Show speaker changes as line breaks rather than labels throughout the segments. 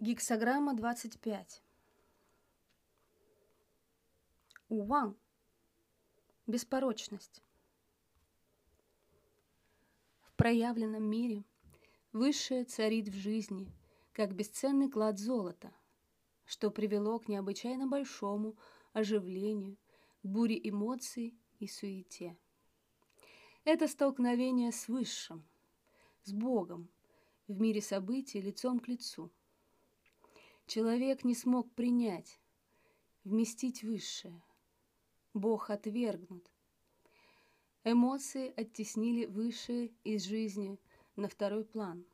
Гексограмма 25. Уан. Беспорочность. В проявленном мире высшее царит в жизни, как бесценный клад золота, что привело к необычайно большому оживлению, буре эмоций и суете. Это столкновение с Высшим, с Богом, в мире событий лицом к лицу – Человек не смог принять, вместить высшее. Бог отвергнут. Эмоции оттеснили высшее из жизни на второй план.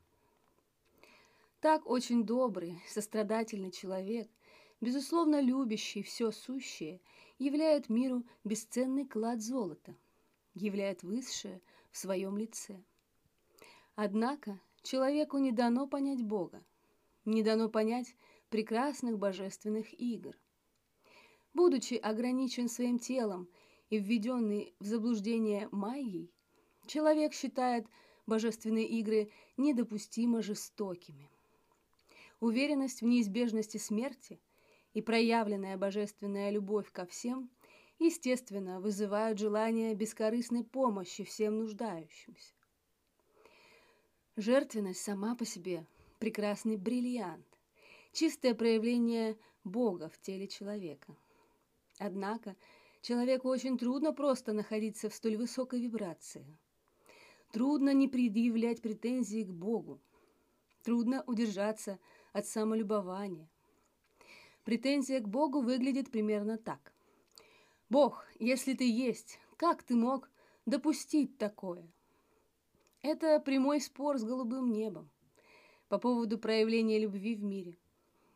Так очень добрый, сострадательный человек, безусловно любящий все сущее, являет миру бесценный клад золота, являет высшее в своем лице. Однако человеку не дано понять Бога, не дано понять прекрасных божественных игр. Будучи ограничен своим телом и введенный в заблуждение майей, человек считает божественные игры недопустимо жестокими. Уверенность в неизбежности смерти и проявленная божественная любовь ко всем, естественно, вызывают желание бескорыстной помощи всем нуждающимся. Жертвенность сама по себе – прекрасный бриллиант, чистое проявление Бога в теле человека. Однако человеку очень трудно просто находиться в столь высокой вибрации. Трудно не предъявлять претензии к Богу. Трудно удержаться от самолюбования. Претензия к Богу выглядит примерно так. «Бог, если ты есть, как ты мог допустить такое?» Это прямой спор с голубым небом по поводу проявления любви в мире –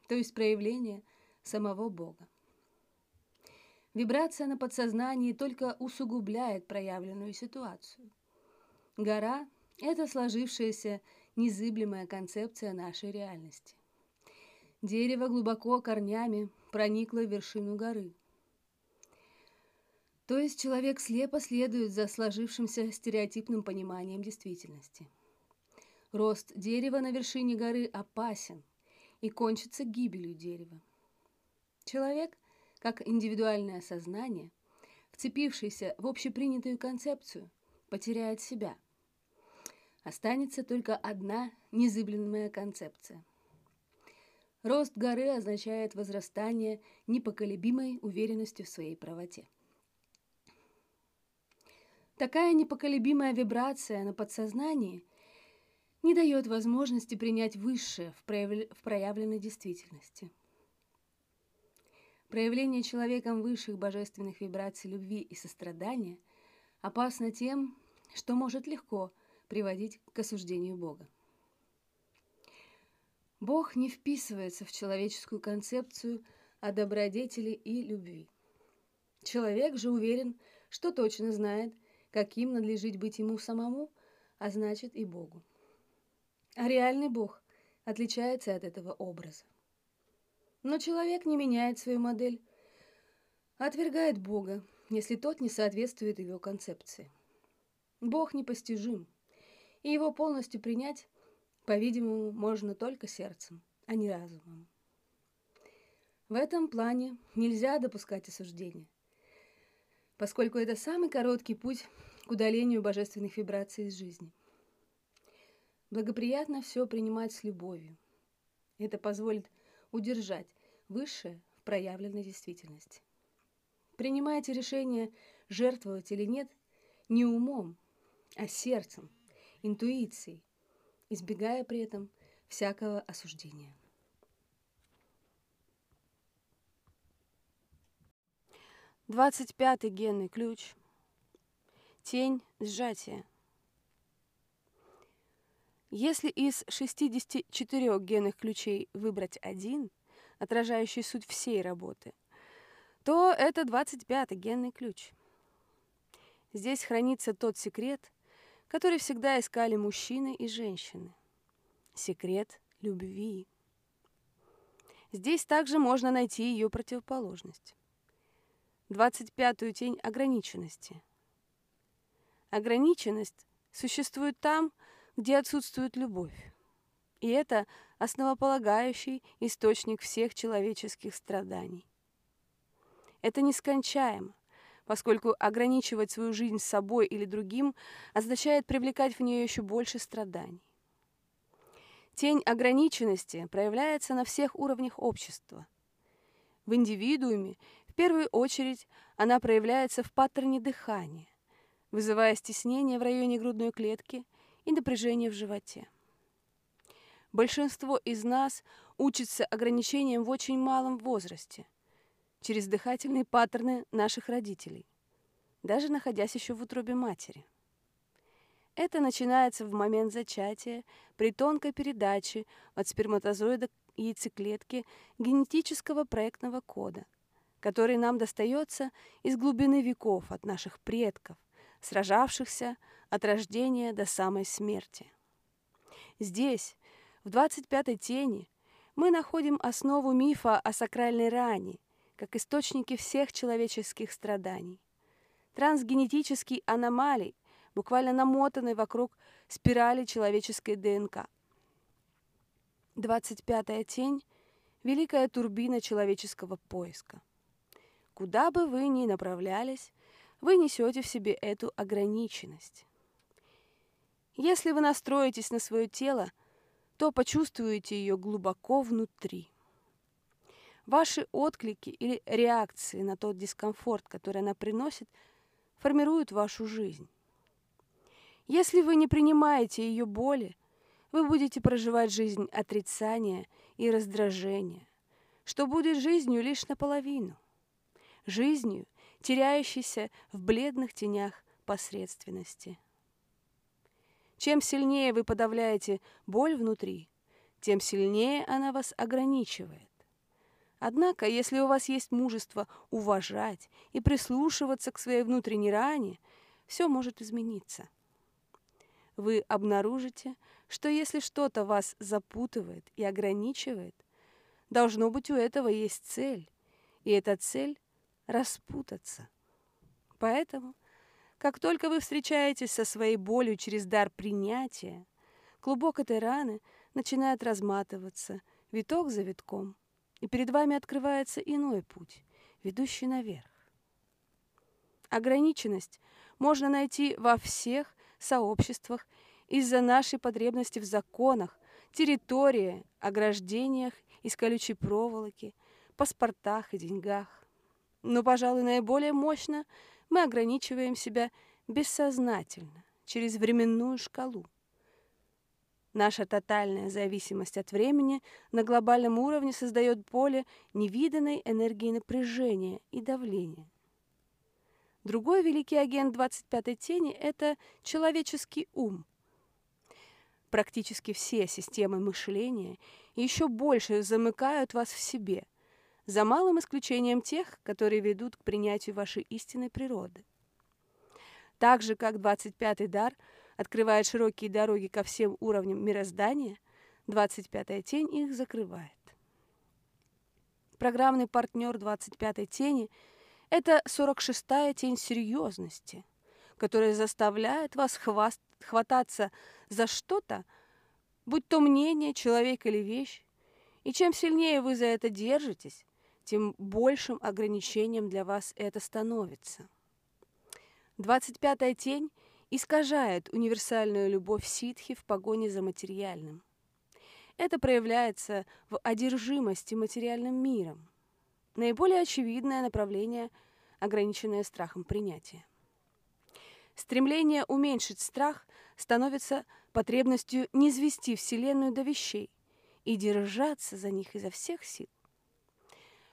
то есть проявление самого Бога. Вибрация на подсознании только усугубляет проявленную ситуацию. Гора – это сложившаяся незыблемая концепция нашей реальности. Дерево глубоко корнями проникло в вершину горы. То есть человек слепо следует за сложившимся стереотипным пониманием действительности. Рост дерева на вершине горы опасен – и кончится гибелью дерева. Человек, как индивидуальное сознание, вцепившийся в общепринятую концепцию, потеряет себя. Останется только одна незыблемая концепция. Рост горы означает возрастание непоколебимой уверенностью в своей правоте. Такая непоколебимая вибрация на подсознании – не дает возможности принять высшее в, прояв... в проявленной действительности. Проявление человеком высших божественных вибраций любви и сострадания опасно тем, что может легко приводить к осуждению Бога. Бог не вписывается в человеческую концепцию о добродетели и любви. Человек же уверен, что точно знает, каким надлежит быть ему самому, а значит и Богу. А реальный Бог отличается от этого образа. Но человек не меняет свою модель, а отвергает Бога, если тот не соответствует его концепции. Бог непостижим, и его полностью принять, по-видимому, можно только сердцем, а не разумом. В этом плане нельзя допускать осуждения, поскольку это самый короткий путь к удалению божественных вибраций из жизни – Благоприятно все принимать с любовью. Это позволит удержать высшее в проявленной действительности. Принимайте решение, жертвовать или нет, не умом, а сердцем, интуицией, избегая при этом всякого осуждения. Двадцать пятый генный ключ. Тень сжатия. Если из 64 генных ключей выбрать один, отражающий суть всей работы, то это 25-й генный ключ. Здесь хранится тот секрет, который всегда искали мужчины и женщины. Секрет любви. Здесь также можно найти ее противоположность. 25-ю тень ограниченности. Ограниченность существует там, где отсутствует любовь. И это основополагающий источник всех человеческих страданий. Это нескончаемо, поскольку ограничивать свою жизнь собой или другим означает привлекать в нее еще больше страданий. Тень ограниченности проявляется на всех уровнях общества. В индивидууме, в первую очередь, она проявляется в паттерне дыхания, вызывая стеснение в районе грудной клетки и напряжение в животе. Большинство из нас учится ограничениям в очень малом возрасте, через дыхательные паттерны наших родителей, даже находясь еще в утробе матери. Это начинается в момент зачатия при тонкой передаче от сперматозоида яйцеклетки генетического проектного кода, который нам достается из глубины веков от наших предков, сражавшихся от рождения до самой смерти. Здесь, в 25-й тени, мы находим основу мифа о сакральной ране, как источнике всех человеческих страданий. Трансгенетический аномалий, буквально намотанный вокруг спирали человеческой ДНК. 25-я тень – великая турбина человеческого поиска. Куда бы вы ни направлялись, вы несете в себе эту ограниченность. Если вы настроитесь на свое тело, то почувствуете ее глубоко внутри. Ваши отклики или реакции на тот дискомфорт, который она приносит, формируют вашу жизнь. Если вы не принимаете ее боли, вы будете проживать жизнь отрицания и раздражения, что будет жизнью лишь наполовину. Жизнью, теряющейся в бледных тенях посредственности. Чем сильнее вы подавляете боль внутри, тем сильнее она вас ограничивает. Однако, если у вас есть мужество уважать и прислушиваться к своей внутренней ране, все может измениться вы обнаружите, что если что-то вас запутывает и ограничивает, должно быть у этого есть цель, и эта цель – распутаться. Поэтому, как только вы встречаетесь со своей болью через дар принятия, клубок этой раны начинает разматываться виток за витком, и перед вами открывается иной путь, ведущий наверх. Ограниченность можно найти во всех сообществах из-за нашей потребности в законах, территории, ограждениях из колючей проволоки, паспортах и деньгах. Но, пожалуй, наиболее мощно мы ограничиваем себя бессознательно, через временную шкалу. Наша тотальная зависимость от времени на глобальном уровне создает поле невиданной энергии напряжения и давления. Другой великий агент 25-й тени – это человеческий ум. Практически все системы мышления еще больше замыкают вас в себе, за малым исключением тех, которые ведут к принятию вашей истинной природы. Так же, как 25-й дар открывает широкие дороги ко всем уровням мироздания, 25-я тень их закрывает. Программный партнер 25-й тени – это 46-я тень серьезности, которая заставляет вас хваст... хвататься за что-то, будь то мнение, человек или вещь. И чем сильнее вы за это держитесь, тем большим ограничением для вас это становится. 25-я тень искажает универсальную любовь ситхи в погоне за материальным. Это проявляется в одержимости материальным миром – Наиболее очевидное направление, ограниченное страхом принятия. Стремление уменьшить страх становится потребностью не звести Вселенную до вещей и держаться за них изо всех сил.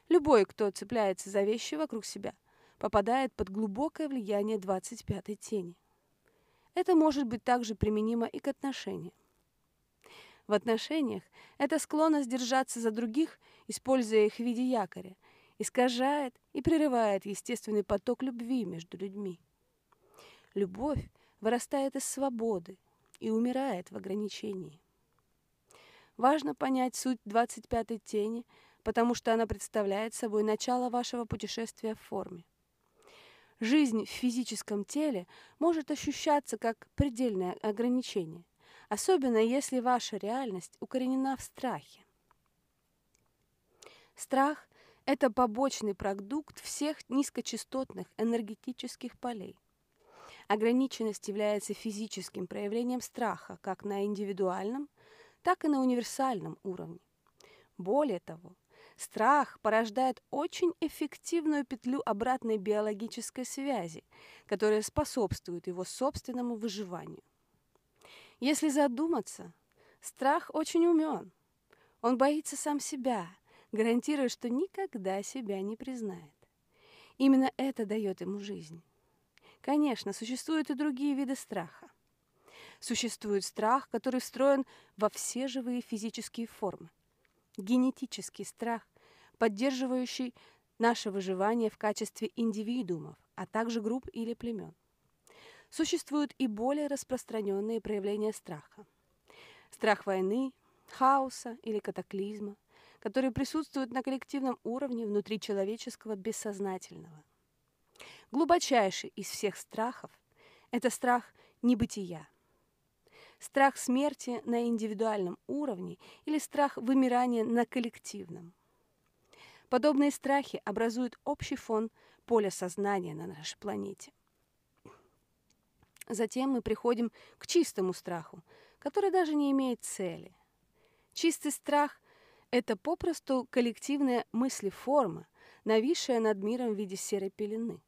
Любой, кто цепляется за вещи вокруг себя, попадает под глубокое влияние 25-й тени. Это может быть также применимо и к отношениям. В отношениях эта склонность держаться за других, используя их в виде якоря, искажает и прерывает естественный поток любви между людьми. Любовь вырастает из свободы и умирает в ограничении. Важно понять суть 25-й тени, потому что она представляет собой начало вашего путешествия в форме. Жизнь в физическом теле может ощущаться как предельное ограничение, особенно если ваша реальность укоренена в страхе. Страх – это побочный продукт всех низкочастотных энергетических полей. Ограниченность является физическим проявлением страха как на индивидуальном, так и на универсальном уровне. Более того, страх порождает очень эффективную петлю обратной биологической связи, которая способствует его собственному выживанию. Если задуматься, страх очень умен. Он боится сам себя, гарантируя, что никогда себя не признает. Именно это дает ему жизнь. Конечно, существуют и другие виды страха. Существует страх, который встроен во все живые физические формы. Генетический страх, поддерживающий наше выживание в качестве индивидуумов, а также групп или племен. Существуют и более распространенные проявления страха. Страх войны, хаоса или катаклизма, которые присутствуют на коллективном уровне внутри человеческого бессознательного. Глубочайший из всех страхов – это страх небытия. Страх смерти на индивидуальном уровне или страх вымирания на коллективном. Подобные страхи образуют общий фон поля сознания на нашей планете. Затем мы приходим к чистому страху, который даже не имеет цели. Чистый страх – это попросту коллективная мыслеформа, нависшая над миром в виде серой пелены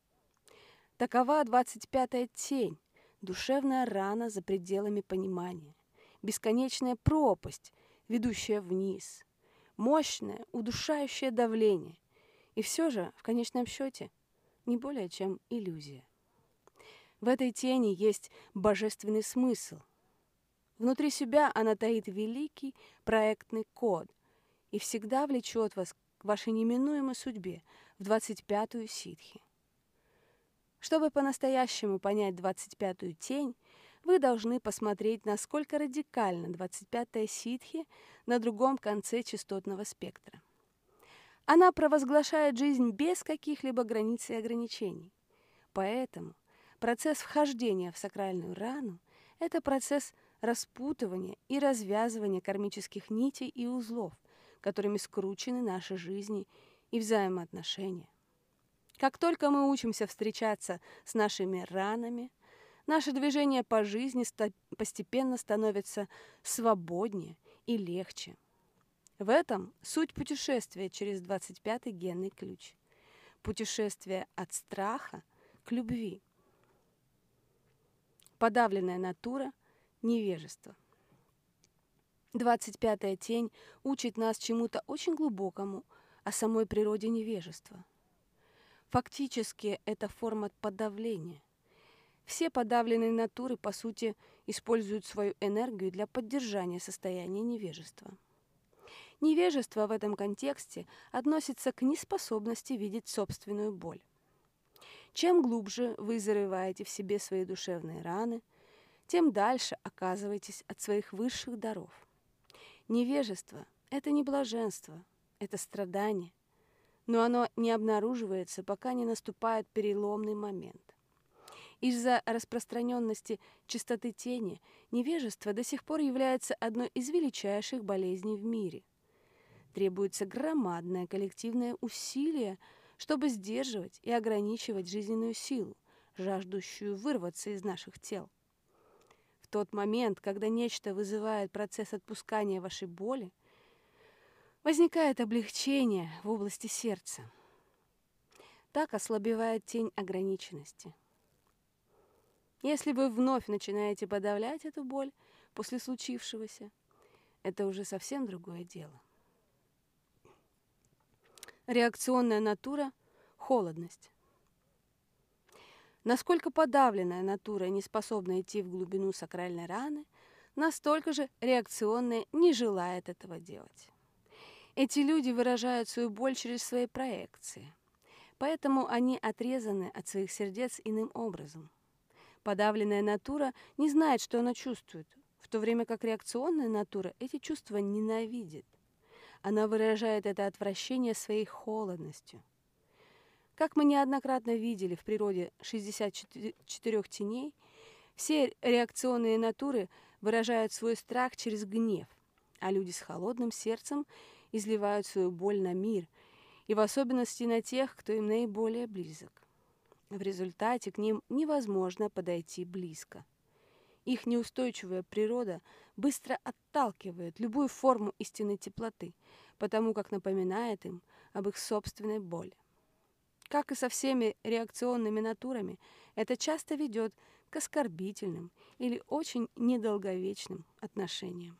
– Такова двадцать пятая тень, душевная рана за пределами понимания, бесконечная пропасть, ведущая вниз, мощное, удушающее давление. И все же, в конечном счете, не более чем иллюзия. В этой тени есть божественный смысл. Внутри себя она таит великий проектный код и всегда влечет вас к вашей неминуемой судьбе в двадцать пятую ситхи. Чтобы по-настоящему понять 25-ю тень, вы должны посмотреть, насколько радикально 25-я ситхи на другом конце частотного спектра. Она провозглашает жизнь без каких-либо границ и ограничений. Поэтому процесс вхождения в сакральную рану – это процесс распутывания и развязывания кармических нитей и узлов, которыми скручены наши жизни и взаимоотношения. Как только мы учимся встречаться с нашими ранами, наше движение по жизни постепенно становится свободнее и легче. В этом суть путешествия через 25-й генный ключ. Путешествие от страха к любви. Подавленная натура – невежество. 25-я тень учит нас чему-то очень глубокому о самой природе невежества – Фактически это форма подавления. Все подавленные натуры, по сути, используют свою энергию для поддержания состояния невежества. Невежество в этом контексте относится к неспособности видеть собственную боль. Чем глубже вы зарываете в себе свои душевные раны, тем дальше оказываетесь от своих высших даров. Невежество – это не блаженство, это страдание – но оно не обнаруживается, пока не наступает переломный момент. Из-за распространенности чистоты тени невежество до сих пор является одной из величайших болезней в мире. Требуется громадное коллективное усилие, чтобы сдерживать и ограничивать жизненную силу, жаждущую вырваться из наших тел. В тот момент, когда нечто вызывает процесс отпускания вашей боли, Возникает облегчение в области сердца. Так ослабевает тень ограниченности. Если вы вновь начинаете подавлять эту боль после случившегося, это уже совсем другое дело. Реакционная натура – холодность. Насколько подавленная натура не способна идти в глубину сакральной раны, настолько же реакционная не желает этого делать. Эти люди выражают свою боль через свои проекции. Поэтому они отрезаны от своих сердец иным образом. Подавленная натура не знает, что она чувствует, в то время как реакционная натура эти чувства ненавидит. Она выражает это отвращение своей холодностью. Как мы неоднократно видели в природе 64 теней, все реакционные натуры выражают свой страх через гнев, а люди с холодным сердцем изливают свою боль на мир, и в особенности на тех, кто им наиболее близок. В результате к ним невозможно подойти близко. Их неустойчивая природа быстро отталкивает любую форму истинной теплоты, потому как напоминает им об их собственной боли. Как и со всеми реакционными натурами, это часто ведет к оскорбительным или очень недолговечным отношениям.